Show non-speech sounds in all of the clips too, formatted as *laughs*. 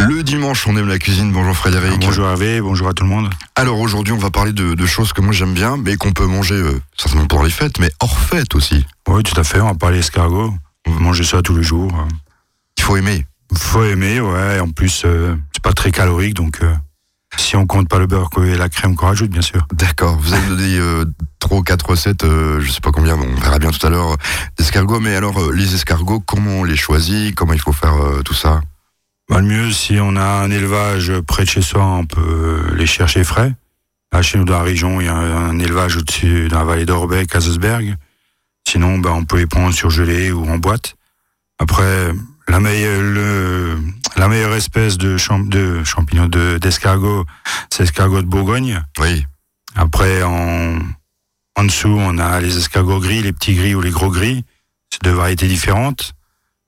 Le dimanche, on aime la cuisine. Bonjour Frédéric. Bonjour Hervé, bonjour à tout le monde. Alors aujourd'hui, on va parler de, de choses que moi j'aime bien, mais qu'on peut manger euh, certainement pendant les fêtes, mais hors fête aussi. Oui, tout à fait, on va parler escargot. On va manger ça tous les jours. Il faut aimer. Faut aimer, ouais. En plus, euh, c'est pas très calorique, donc euh, si on compte pas le beurre et la crème qu'on rajoute, bien sûr. D'accord. Vous avez donné euh, trois ou quatre recettes, je sais pas combien, bon, on verra bien tout à l'heure, d'escargots. Mais alors, les escargots, comment on les choisit? Comment il faut faire tout ça? Bah, le mieux, si on a un élevage près de chez soi, on peut les chercher frais. Là, chez nous, dans la région, il y a un, un élevage au-dessus, dans la vallée d'Orbeck, à Zeusberg. Sinon, bah, on peut les prendre surgelés ou en boîte. Après, la meilleure, le, la meilleure espèce de, champ, de champignons, de, d'escargot, c'est l'escargot de Bourgogne. Oui. Après, en, en dessous, on a les escargots gris, les petits gris ou les gros gris. C'est deux variétés différentes.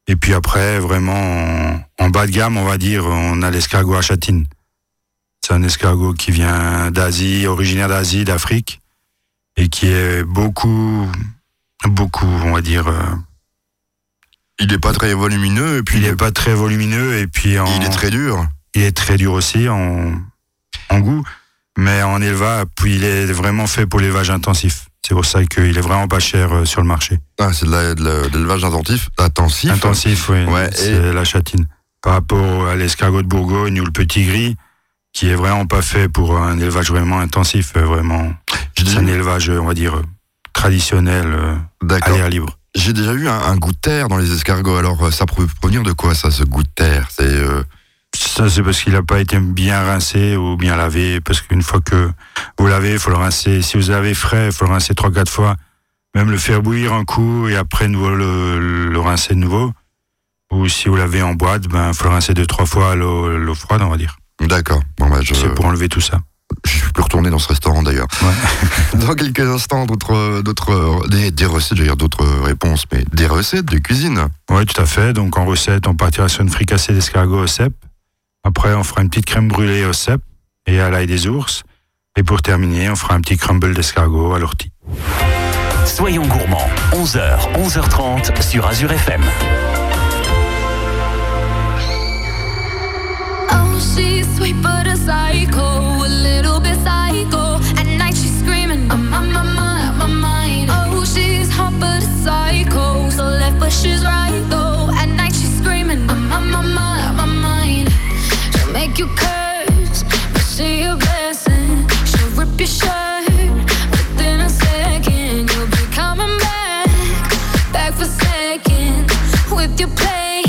Et puis après, vraiment, en, en bas de gamme, on va dire, on a l'escargot à châtine. C'est un escargot qui vient d'Asie, originaire d'Asie, d'Afrique, et qui est beaucoup, beaucoup, on va dire, euh, Il n'est pas très volumineux et puis il est pas très volumineux, et puis en, il est très dur. il est très dur aussi en, en goût, mais en élevage, puis il est vraiment fait pour l'élevage intensif. C'est pour ça qu'il est vraiment pas cher euh, sur le marché. Ah, c'est de l'élevage intensif? Intensif. Intensif, oui. Ouais, c'est la châtine. Par rapport à l'escargot de Bourgogne ou le petit gris, qui est vraiment pas fait pour un élevage vraiment intensif, euh, vraiment. C'est un élevage, euh, on va dire, euh, traditionnel, euh, à d'accord. l'air libre. J'ai déjà eu un, un goût de terre dans les escargots. Alors, euh, ça peut provenir de quoi, ça, ce goût de terre? C'est euh, Ça, c'est parce qu'il n'a pas été bien rincé ou bien lavé. Parce qu'une fois que vous l'avez, il faut le rincer. Si vous avez frais, il faut le rincer trois, quatre fois. Même le faire bouillir un coup et après nouveau le, le rincer de nouveau. Ou si vous l'avez en boîte, ben, il faut le rincer deux, trois fois à l'eau l'eau froide, on va dire. D'accord. Bon, bah, je, C'est pour enlever tout ça. je suis plus retourné dans ce restaurant d'ailleurs. Ouais. *laughs* Dans quelques instants, d'autres, d'autres, des, des recettes, je veux dire d'autres réponses, mais des recettes de cuisine. Oui, tout à fait. Donc en recette, on partira sur une fricassée d'escargot au cèpe. Après, on fera une petite crème brûlée au cèpe et à l'ail des ours. Et pour terminer, on fera un petit crumble d'escargot à l'ortie. Soyons gourmands, 11h, 11h30 sur Azure FM. Oh, she's sweet but a psycho, a little bit psycho. At night she's screaming, I'm on my mind, my mind. Oh, she's hot but a psycho, so left but she's right though. You curse, but she a blessing. She'll rip your shirt within a second. You'll be coming back, back for seconds with your plate.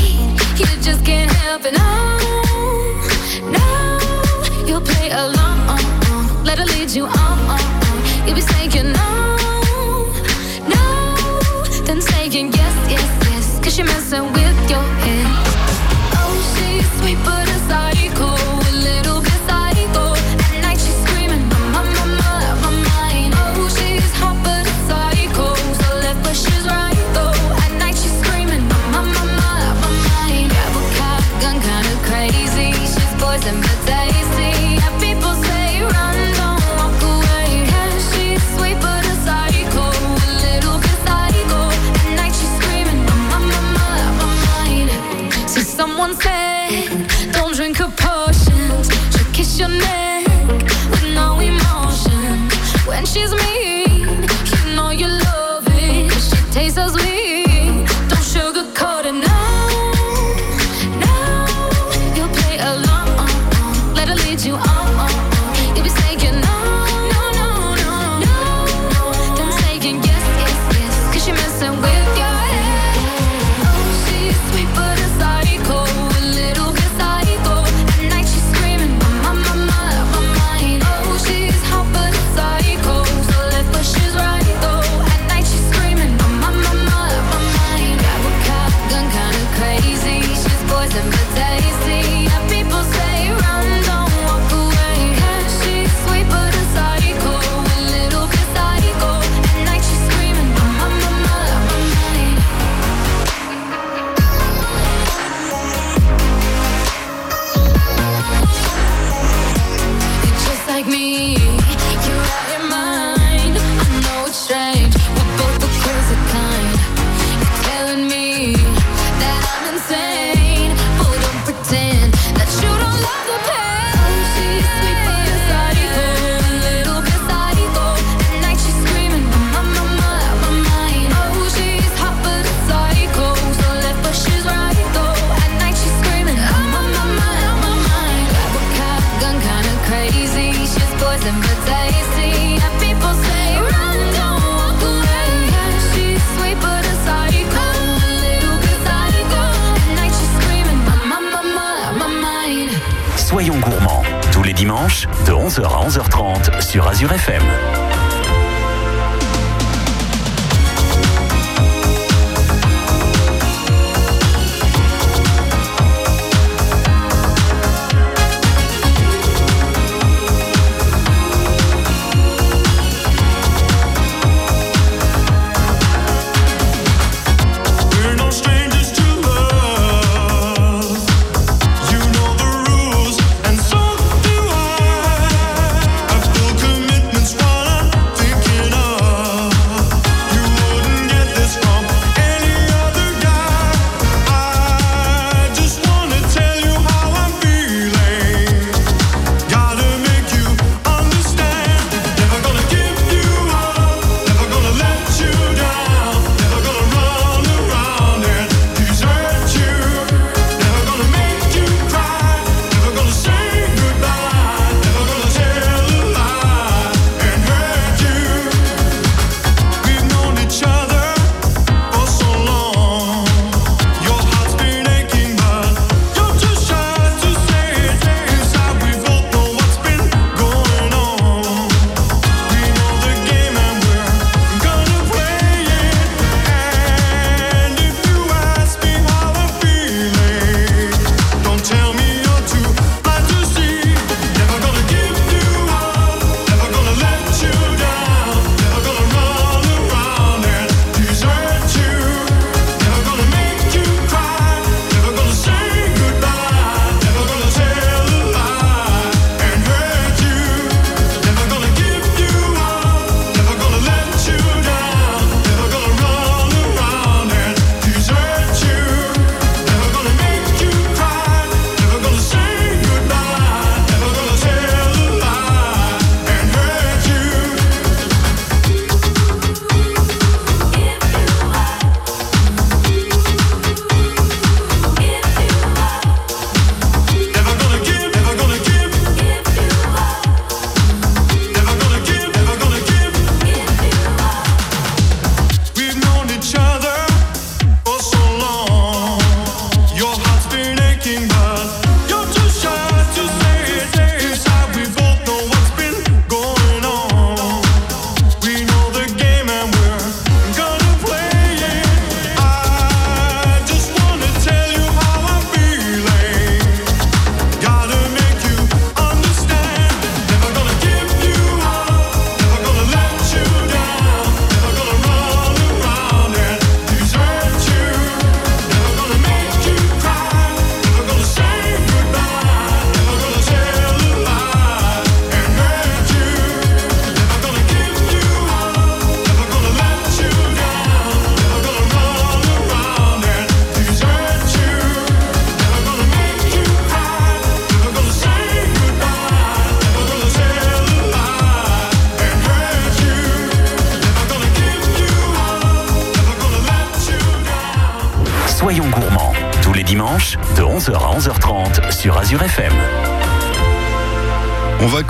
You just can't help it. No, no, you'll play along. Let her lead you on. You'll be saying no, no, then saying yes, yes, yes. Cause you're messing with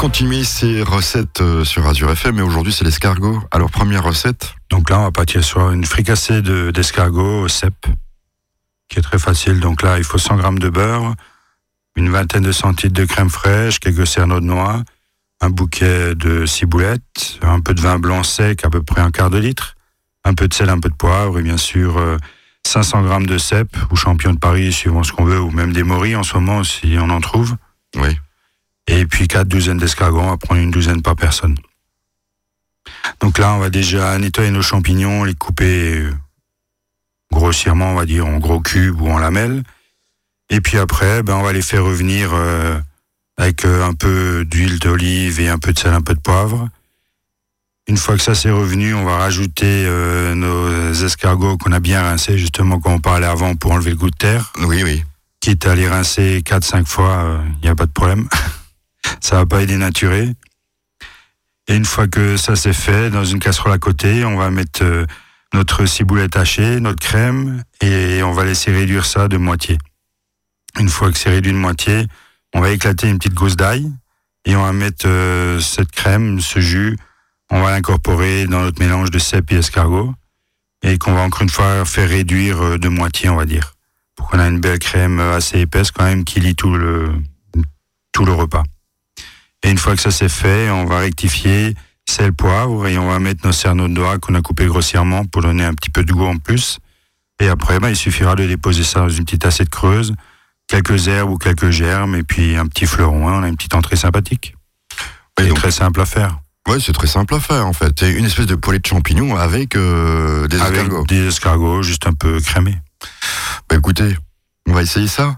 Continuer ces recettes euh, sur Azure FM, et aujourd'hui c'est l'escargot. Alors première recette, Donc là, on va partir sur une fricassée de- d'escargot au cèpe, qui est très facile. Donc là, il faut 100 grammes de beurre, une vingtaine de centilitres de crème fraîche, quelques cerneaux de noix, un bouquet de ciboulettes, un peu de vin blanc sec, à peu près un quart de litre, un peu de sel, un peu de poivre, et bien sûr euh, 500 grammes de cèpe ou champion de Paris, suivant ce qu'on veut, ou même des morilles en ce moment, si on en trouve. oui. Et puis quatre douzaines d'escargots, on va prendre une douzaine par personne. Donc là, on va déjà nettoyer nos champignons, les couper euh, grossièrement, on va dire, en gros cubes ou en lamelles. Et puis après, ben, on va les faire revenir euh, avec euh, un peu d'huile d'olive et un peu de sel, un peu de poivre. Une fois que ça c'est revenu, on va rajouter euh, nos escargots qu'on a bien rincés, justement, comme on parlait avant, pour enlever le goût de terre Oui, oui. quitte à les rincer 4-5 fois, il n'y a pas de problème. *laughs* ça va pas les dénaturer. Et une fois que ça c'est fait, dans une casserole à côté, on va mettre euh, notre ciboulette hachée, notre crème, et on va laisser réduire ça de moitié. Une fois que c'est réduit de moitié, on va éclater une petite gousse d'ail, et on va mettre euh, cette crème, ce jus, on va l'incorporer dans notre mélange de cèpe et escargot, et qu'on va encore une fois faire réduire euh, de moitié, on va dire pour qu'on ait une belle crème assez épaisse quand même qui lie tout le tout le repas. Et une fois que ça c'est fait, on va rectifier sel, poivre et on va mettre nos cerneaux de doigts qu'on a coupés grossièrement pour donner un petit peu de goût en plus. Et après, bah, il suffira de déposer ça dans une petite assiette creuse, quelques herbes ou quelques germes et puis un petit fleuron. hein, on a une petite entrée sympathique. Donc- très simple à faire. Ouais, c'est très simple à faire en fait. C'est une espèce de poulet de champignons avec euh, des Avec escargots. des escargots juste un peu crémés. Bah écoutez, on va essayer ça.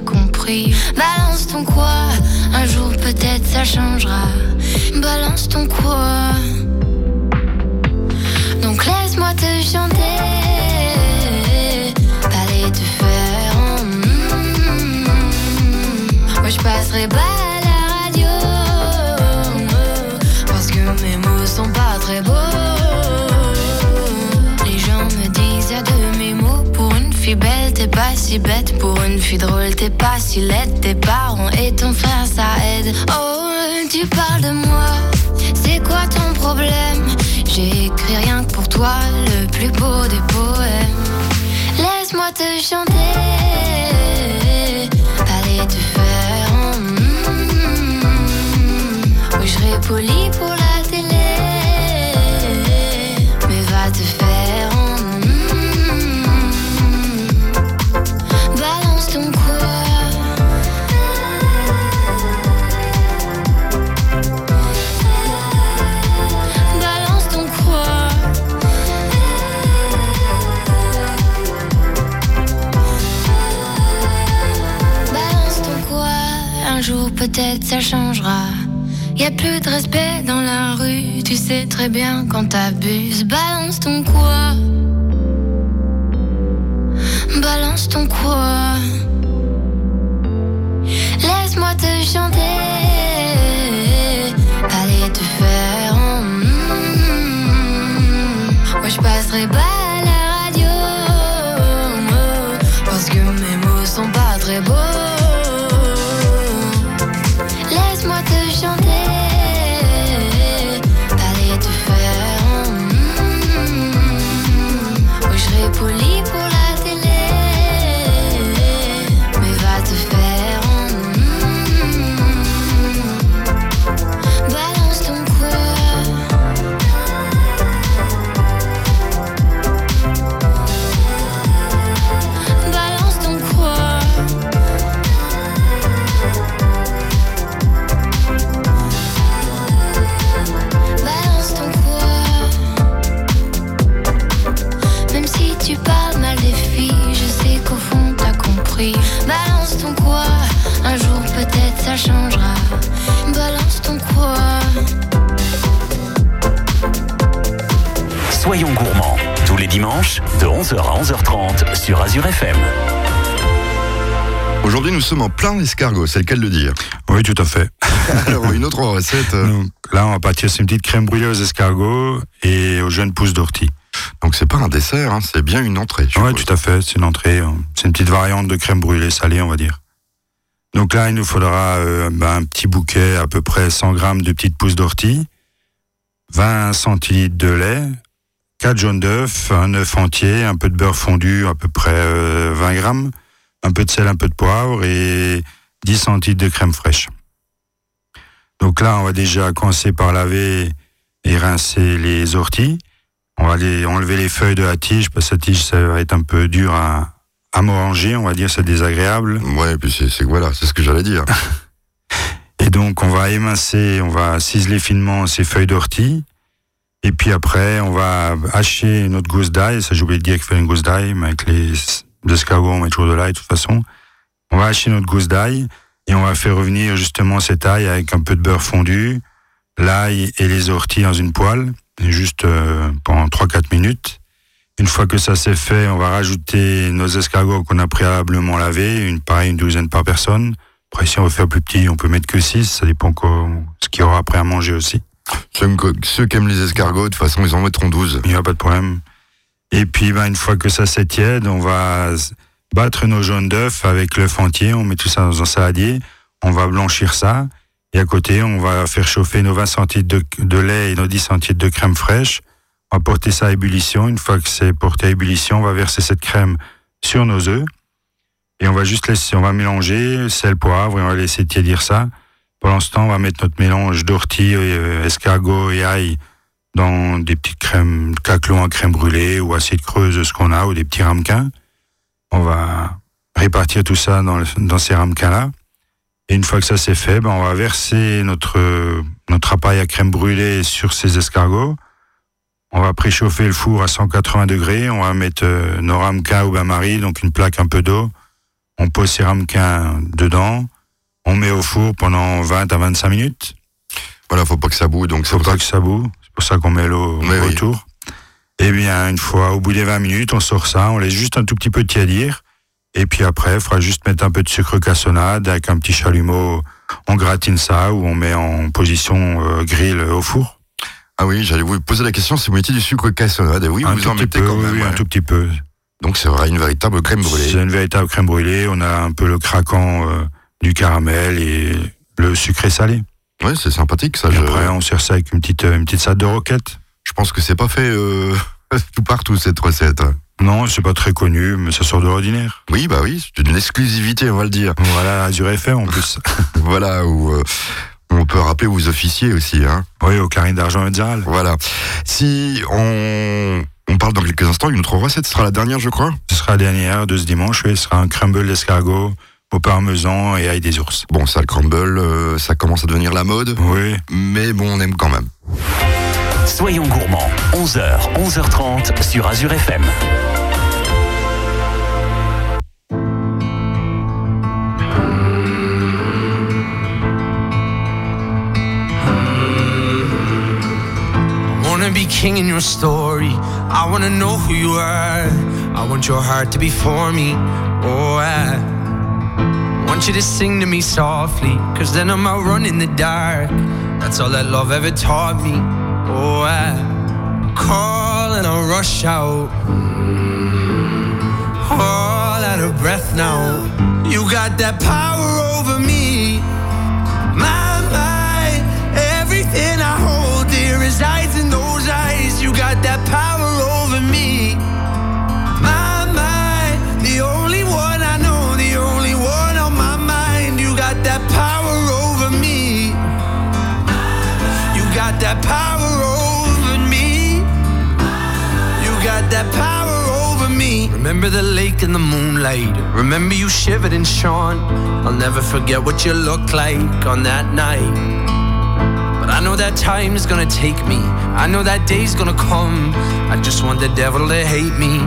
compris. Balance ton quoi, un jour peut-être ça changera. Balance ton quoi. Donc laisse-moi te chanter, parler te faire. Mm, moi je passerai pas à la radio, parce que mes mots sont pas très beaux. Belle, t'es pas si bête. Pour une fille drôle, t'es pas si laide. Tes parents et ton frère, ça aide. Oh, tu parles de moi. C'est quoi ton problème? J'ai écrit rien que pour toi, le plus beau des poèmes. Laisse-moi te chanter. Allez te faire. mm, poli pour très bien quand t'abuses. En plein escargot, c'est le cas de le dire. Oui, tout à fait. *laughs* Alors, une autre recette. euh, Donc, là, on va partir sur une petite crème brûlée aux escargots et aux jeunes pousses d'ortie. Donc, c'est pas un dessert, hein, c'est bien une entrée. Oui, tout à fait. C'est une entrée. euh, C'est une petite variante de crème brûlée salée, on va dire. Donc là, il nous faudra euh, ben, un petit bouquet, à peu près 100 grammes de petites pousses d'ortie, 20 centilitres de lait, 4 jaunes d'œufs, un œuf entier, un peu de beurre fondu, à peu près euh, 20 grammes, un peu de sel, un peu de poivre et 10 centilitres de crème fraîche. Donc là, on va déjà commencer par laver et rincer les orties. On va les, enlever les feuilles de la tige, parce que la tige, ça va être un peu dur à, à manger, on va dire, c'est désagréable. Ouais, et puis c'est c'est- voilà, c'est ce que j'allais dire. *laughs* Et donc, on va émincer, on va ciseler finement ces feuilles d'ortie. Et puis après, on va hacher notre gousse d'ail. Ça, j'ai oublié de dire qu'il fallait une gousse d'ail, mais avec les on met toujours de l'ail, de toute façon. On va hacher notre gousse d'ail et on va faire revenir justement cette ail avec un peu de beurre fondu, l'ail et les orties dans une poêle, juste euh, pendant 3-4 minutes. Une fois que ça c'est fait, on va rajouter nos escargots qu'on a préalablement lavés, une pareille, une douzaine par personne. Après, si on veut faire plus petit, on peut mettre que 6, ça dépend quoi, ce qu'il y aura après à manger aussi. Ceux qui aiment les escargots, de toute façon, ils en mettront 12. Il n'y a pas de problème. Et puis, ben, une fois que ça c'est tiède, on va battre nos jaunes d'œufs avec l'œuf entier, on met tout ça dans un saladier, on va blanchir ça, et à côté, on va faire chauffer nos 20 centilitres de, lait et nos 10 centilitres de crème fraîche. On va porter ça à ébullition. Une fois que c'est porté à ébullition, on va verser cette crème sur nos œufs. Et on va juste laisser, on va mélanger sel, poivre, et on va laisser tiédir ça. Ce temps, on va mettre notre mélange d'ortie, euh, escargot et ail dans des petites crèmes, caclons en crème brûlée ou assiette creuse, ce qu'on a, ou des petits ramequins. On va répartir tout ça dans, le- dans ces ramequins-là. Et une fois que ça c'est fait, ben on va verser notre, notre appareil à crème brûlée sur ces escargots. On va préchauffer le four à 180 degrés. On va mettre euh, nos ramequins au bain-marie, donc une plaque un peu d'eau. On pose ces ramequins dedans. On met au four pendant 20 à 25 minutes. Voilà, faut pas que ça boue, donc Faut pas ça que ça boue. C'est pour ça qu'on met l'eau oui. autour. Et bien, une fois, au bout des 20 minutes, on sort ça, on laisse juste un tout petit peu tiédir. Et puis après, il faudra juste mettre un peu de sucre cassonade avec un petit chalumeau on gratine ça ou on met en position euh, grill au four. Ah oui, j'allais vous poser la question si vous mettiez du sucre cassonade. Et oui, un vous tout en mettez peu, quand même. oui, un tout petit peu. Donc c'est vrai, une véritable crème C'est brûlée. une véritable crème brûlée. On a un peu le craquant euh, du caramel et le sucré salé. Ouais, c'est sympathique ça. Et Je, après, on sert ça avec une petite, une petite salade de roquette. je pense que c'est pas fait euh, *laughs* tout partout cette recette. Non, c'est pas très connu, mais ça sort de l'ordinaire. Oui, bah oui, c'est une exclusivité, on va le dire. Voilà, Azure FM en plus. *laughs* Voilà, où euh, on peut rappeler aux officiers aussi. Hein. oui, au carré d'argent médiéral. Voilà. Si on, on parle dans quelques instants, une autre recette, ce sera la dernière, je crois. Ce sera la dernière de ce dimanche, oui, ce sera un crumble d'escargot au parmesan et ail des ours. Bon, ça, le crumble, euh, ça commence à devenir la mode, Oui, mais bon, on aime quand même. Soyons gourmands, 11h, 11h30 sur Azure FM. wanna be king in your story. I wanna know who you are. I want your heart to be for me. Oh, I want you to sing to me softly. Cause then I'm out running in the dark. That's all that love ever taught me. Oh, I call and I rush out. Mm, all out of breath now. You got that power over me. My, my, everything I hold dear resides in those eyes. You got that power over me. Remember the lake in the moonlight. Remember you shivered and shone. I'll never forget what you looked like on that night. But I know that time is gonna take me. I know that day's gonna come. I just want the devil to hate me.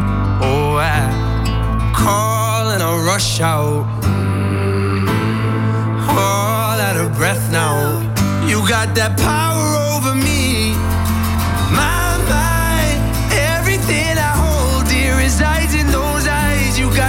Oh, I call and I rush out. Mm. All out of breath now. You got that power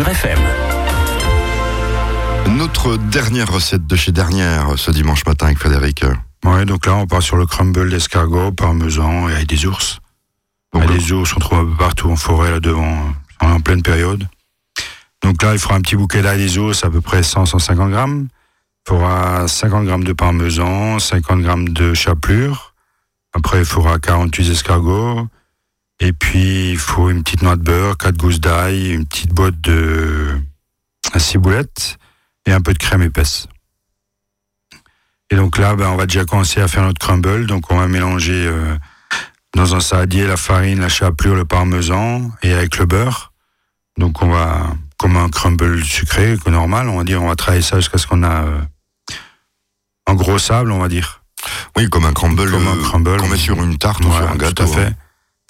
Azure FM. Notre dernière recette de chez Dernière ce dimanche matin avec Frédéric. Ouais, donc là, on part sur le crumble d'escargot, parmesan et avec des ours. Donc, le- les ours, on trouve un peu partout en forêt, là devant, euh, en pleine période. Donc là, il faudra un petit bouquet d'ail des ours, à peu près 100-150 grammes. Il faudra 50 grammes de parmesan, 50 grammes de chapelure. Après, il faudra 48 escargots. Et puis, il faut une petite noix de beurre, 4 gousses d'ail, une petite boîte de ciboulette et un peu de crème épaisse. Et donc là, ben, on va déjà commencer à faire notre crumble. Donc on va mélanger euh, dans un saladier la farine, la chapelure, le parmesan et avec le beurre. Donc on va, comme un crumble sucré, normal, on va dire, on va travailler ça jusqu'à ce qu'on a euh, un gros sable, on va dire. Oui, comme un crumble, Comme un crumble. qu'on met sur une tarte ou Voilà, sur un gâteau. Tout à fait. hein.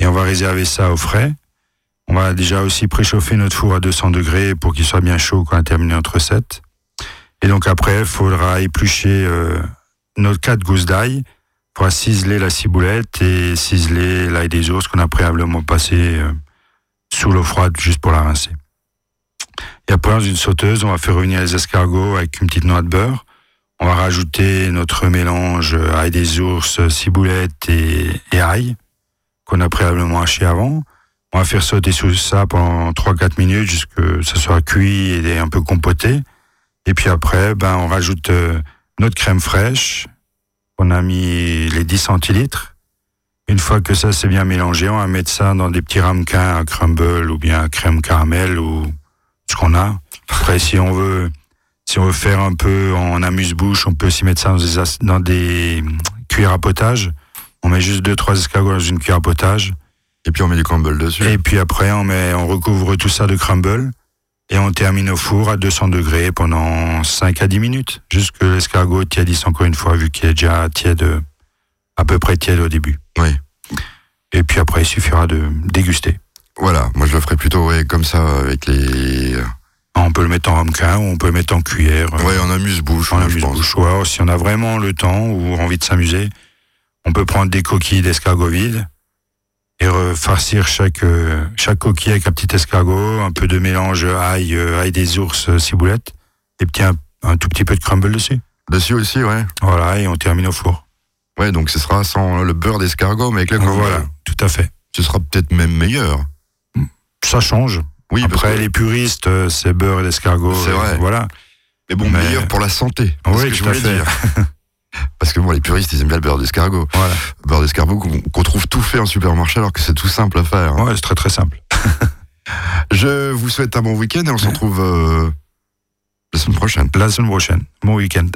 Et on va réserver ça au frais. On va déjà aussi préchauffer notre four à 200 degrés pour qu'il soit bien chaud quand on a terminé notre recette. Et donc après, il faudra éplucher euh, nos quatre gousses d'ail. Il faudra ciseler la ciboulette et ciseler l'ail des ours qu'on a préalablement passé euh, sous l'eau froide juste pour la rincer. Et après, dans une sauteuse, on va faire revenir les escargots avec une petite noix de beurre. On va rajouter notre mélange euh, ail des ours, ciboulette et, et ail qu'on a préalablement haché avant. On va faire sauter sous ça pendant 3-4 minutes jusque ça soit cuit et un peu compoté. Et puis après, ben, on rajoute euh, notre crème fraîche. On a mis les 10 centilitres. Une fois que ça c'est bien mélangé, on va mettre ça dans des petits ramequins à crumble ou bien à crème caramel ou ce qu'on a. Après, si on veut, si on veut faire un peu en amuse-bouche, on peut aussi mettre ça dans des, dans hum, à potage. On met juste deux, trois escargots dans une cuillère à potage. Et puis on met du crumble dessus. Et puis après, on met, on recouvre tout ça de crumble. Et on termine au four à 200 degrés pendant 5 à 10 minutes. Juste que l'escargot tiédisse encore une fois, vu qu'il est déjà tiède, à peu près tiède au début. Oui. Et puis après, il suffira de déguster. Voilà, moi je le ferais plutôt ouais, comme ça avec les. On peut le mettre en ramequin ou on peut le mettre en cuillère. Ouais, on amuse-bouche. en amuse-bouche. si on a vraiment le temps ou envie de s'amuser, on peut prendre des coquilles d'escargot vides et refarcir chaque, euh, chaque coquille avec un petit escargot, un peu de mélange ail, euh, ail des ours, euh, ciboulette, et puis un, un tout petit peu de crumble dessus. Dessus aussi, ouais. Voilà, et on termine au four. Ouais, donc ce sera sans le beurre d'escargot, mais avec le crumble. Voilà, tout à fait. Ce sera peut-être même meilleur. Ça change. Oui, Après, que- les puristes, c'est beurre et l'escargot. C'est vrai. Voilà. Mais bon, Mais- meilleur pour la santé. Oui, je voulais fait. dire. *laughs* Parce que bon, les puristes, ils aiment bien le beurre d'escargot. Voilà. Beurre d'escargot qu'on qu'on trouve tout fait en supermarché alors que c'est tout simple à faire. Ouais, c'est très très simple. *laughs* Je vous souhaite un bon week-end et on se retrouve euh, la semaine prochaine. La semaine prochaine. Bon week-end.